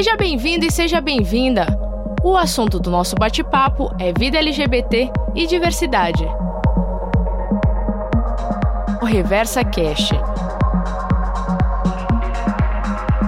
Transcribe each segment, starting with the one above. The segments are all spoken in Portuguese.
Seja bem-vindo e seja bem-vinda! O assunto do nosso bate-papo é vida LGBT e diversidade. O Reversa Cast.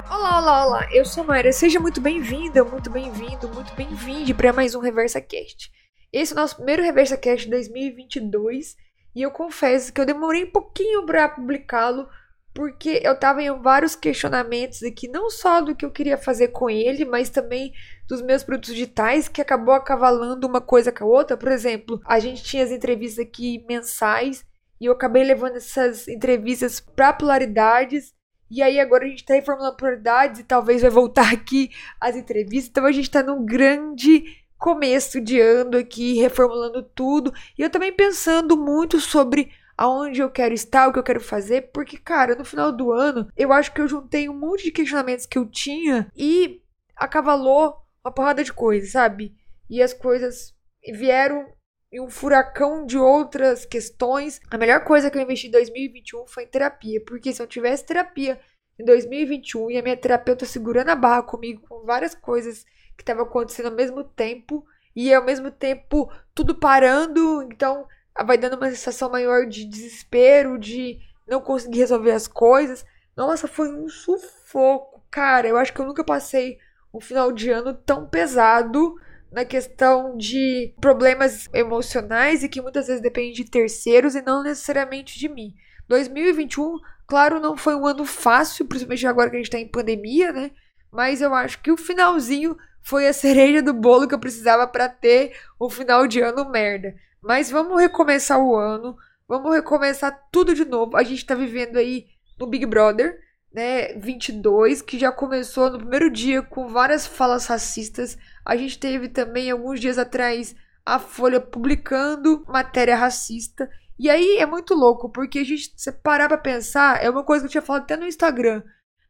Olá, olá, olá. Eu sou Mayra. Seja muito bem-vinda, muito bem-vindo, muito bem-vinde para mais um Reversa Cast. Esse é o nosso primeiro Reversa Cast de 2022 e eu confesso que eu demorei um pouquinho para publicá-lo porque eu tava em vários questionamentos aqui, não só do que eu queria fazer com ele, mas também dos meus produtos digitais, que acabou acavalando uma coisa com a outra. Por exemplo, a gente tinha as entrevistas aqui mensais e eu acabei levando essas entrevistas para polaridades. E aí agora a gente está reformulando polaridades e talvez vai voltar aqui as entrevistas. Então a gente está num grande começo de ano aqui, reformulando tudo. E eu também pensando muito sobre aonde eu quero estar, o que eu quero fazer, porque, cara, no final do ano, eu acho que eu juntei um monte de questionamentos que eu tinha e acavalou uma porrada de coisas, sabe? E as coisas vieram em um furacão de outras questões. A melhor coisa que eu investi em 2021 foi em terapia, porque se eu tivesse terapia em 2021 e a minha terapeuta segurando a barra comigo com várias coisas que estavam acontecendo ao mesmo tempo e ao mesmo tempo tudo parando, então vai dando uma sensação maior de desespero, de não conseguir resolver as coisas. Nossa, foi um sufoco, cara. Eu acho que eu nunca passei um final de ano tão pesado na questão de problemas emocionais e que muitas vezes depende de terceiros e não necessariamente de mim. 2021, claro, não foi um ano fácil, principalmente agora que a gente tá em pandemia, né? Mas eu acho que o finalzinho foi a cereja do bolo que eu precisava para ter um final de ano merda. Mas vamos recomeçar o ano, vamos recomeçar tudo de novo. A gente tá vivendo aí no Big Brother, né, 22, que já começou no primeiro dia com várias falas racistas. A gente teve também alguns dias atrás a Folha publicando matéria racista. E aí é muito louco, porque a gente, se parar pra pensar, é uma coisa que eu tinha falado até no Instagram.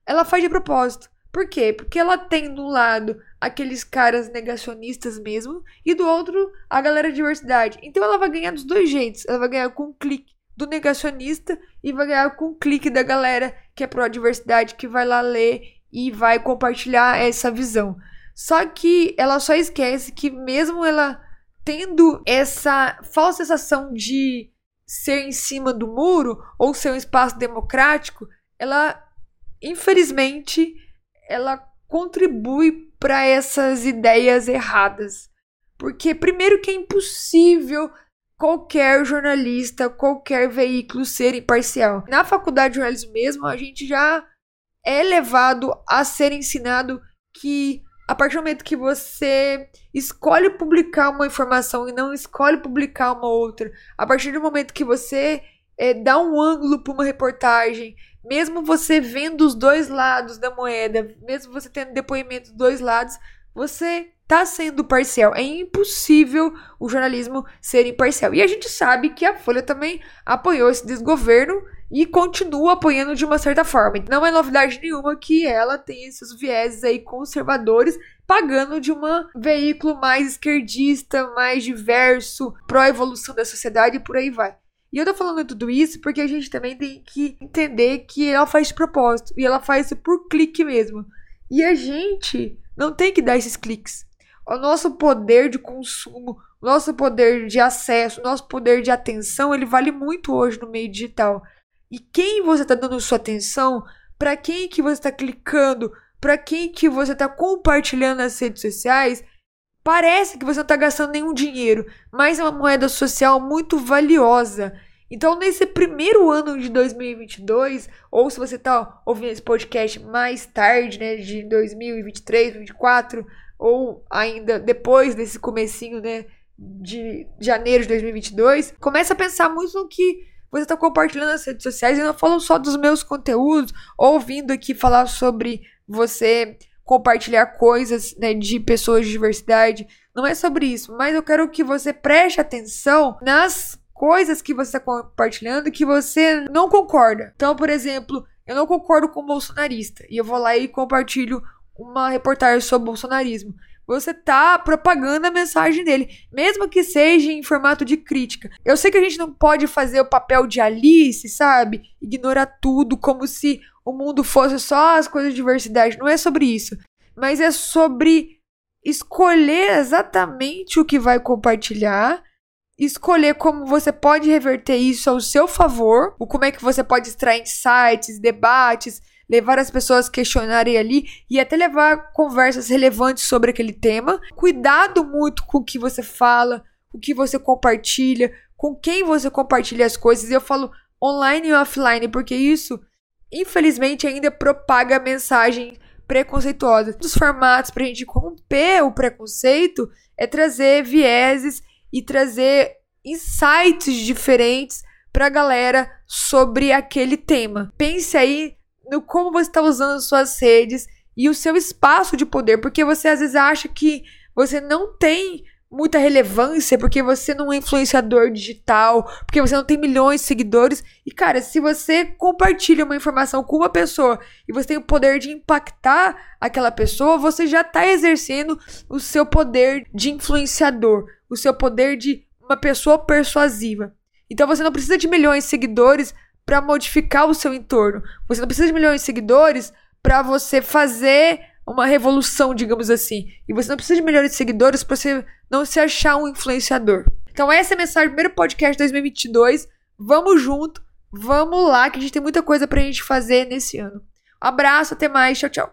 Ela faz de propósito. Por quê? Porque ela tem do lado aqueles caras negacionistas mesmo e do outro a galera de diversidade. Então ela vai ganhar dos dois jeitos. Ela vai ganhar com um clique do negacionista e vai ganhar com um clique da galera que é pró-diversidade, que vai lá ler e vai compartilhar essa visão. Só que ela só esquece que mesmo ela tendo essa falsa sensação de ser em cima do muro ou ser um espaço democrático, ela infelizmente ela contribui para essas ideias erradas. Porque, primeiro, que é impossível qualquer jornalista, qualquer veículo ser imparcial. Na faculdade de jornalismo mesmo, a gente já é levado a ser ensinado que a partir do momento que você escolhe publicar uma informação e não escolhe publicar uma outra, a partir do momento que você é, dá um ângulo para uma reportagem, mesmo você vendo os dois lados da moeda, mesmo você tendo depoimento dos dois lados, você está sendo parcial. É impossível o jornalismo ser imparcial. E a gente sabe que a Folha também apoiou esse desgoverno e continua apoiando de uma certa forma. Não é novidade nenhuma que ela tenha esses vieses aí conservadores, pagando de um veículo mais esquerdista, mais diverso, pró-evolução da sociedade e por aí vai. E eu tô falando tudo isso porque a gente também tem que entender que ela faz de propósito. E ela faz isso por clique mesmo. E a gente não tem que dar esses cliques. O nosso poder de consumo, o nosso poder de acesso, o nosso poder de atenção, ele vale muito hoje no meio digital. E quem você está dando sua atenção, para quem que você está clicando, para quem que você está compartilhando nas redes sociais, Parece que você não está gastando nenhum dinheiro, mas é uma moeda social muito valiosa. Então, nesse primeiro ano de 2022, ou se você está ouvindo esse podcast mais tarde, né, de 2023, 2024, ou ainda depois desse comecinho, né, de janeiro de 2022, começa a pensar muito no que você está compartilhando nas redes sociais. Eu não falo só dos meus conteúdos, ouvindo aqui falar sobre você compartilhar coisas né, de pessoas de diversidade. Não é sobre isso, mas eu quero que você preste atenção nas coisas que você está compartilhando que você não concorda. Então, por exemplo, eu não concordo com o bolsonarista e eu vou lá e compartilho uma reportagem sobre bolsonarismo. Você está propagando a mensagem dele, mesmo que seja em formato de crítica. Eu sei que a gente não pode fazer o papel de Alice, sabe? Ignorar tudo como se o mundo fosse só as coisas de diversidade. Não é sobre isso. mas é sobre escolher exatamente o que vai compartilhar, escolher como você pode reverter isso ao seu favor, o como é que você pode extrair insights, debates, levar as pessoas questionarem ali e até levar conversas relevantes sobre aquele tema. Cuidado muito com o que você fala, o que você compartilha, com quem você compartilha as coisas. Eu falo online e offline, porque isso, infelizmente, ainda propaga mensagem preconceituosa. Um dos formatos para a gente romper o preconceito é trazer vieses e trazer insights diferentes para a galera sobre aquele tema. Pense aí no como você está usando suas redes e o seu espaço de poder, porque você às vezes acha que você não tem muita relevância, porque você não é influenciador digital, porque você não tem milhões de seguidores. E cara, se você compartilha uma informação com uma pessoa e você tem o poder de impactar aquela pessoa, você já está exercendo o seu poder de influenciador, o seu poder de uma pessoa persuasiva. Então você não precisa de milhões de seguidores para modificar o seu entorno. Você não precisa de milhões de seguidores para você fazer uma revolução, digamos assim. E você não precisa de milhões de seguidores para você não se achar um influenciador. Então essa é a mensagem do primeiro podcast de 2022. Vamos junto, vamos lá, que a gente tem muita coisa pra gente fazer nesse ano. Um abraço, até mais, tchau, tchau.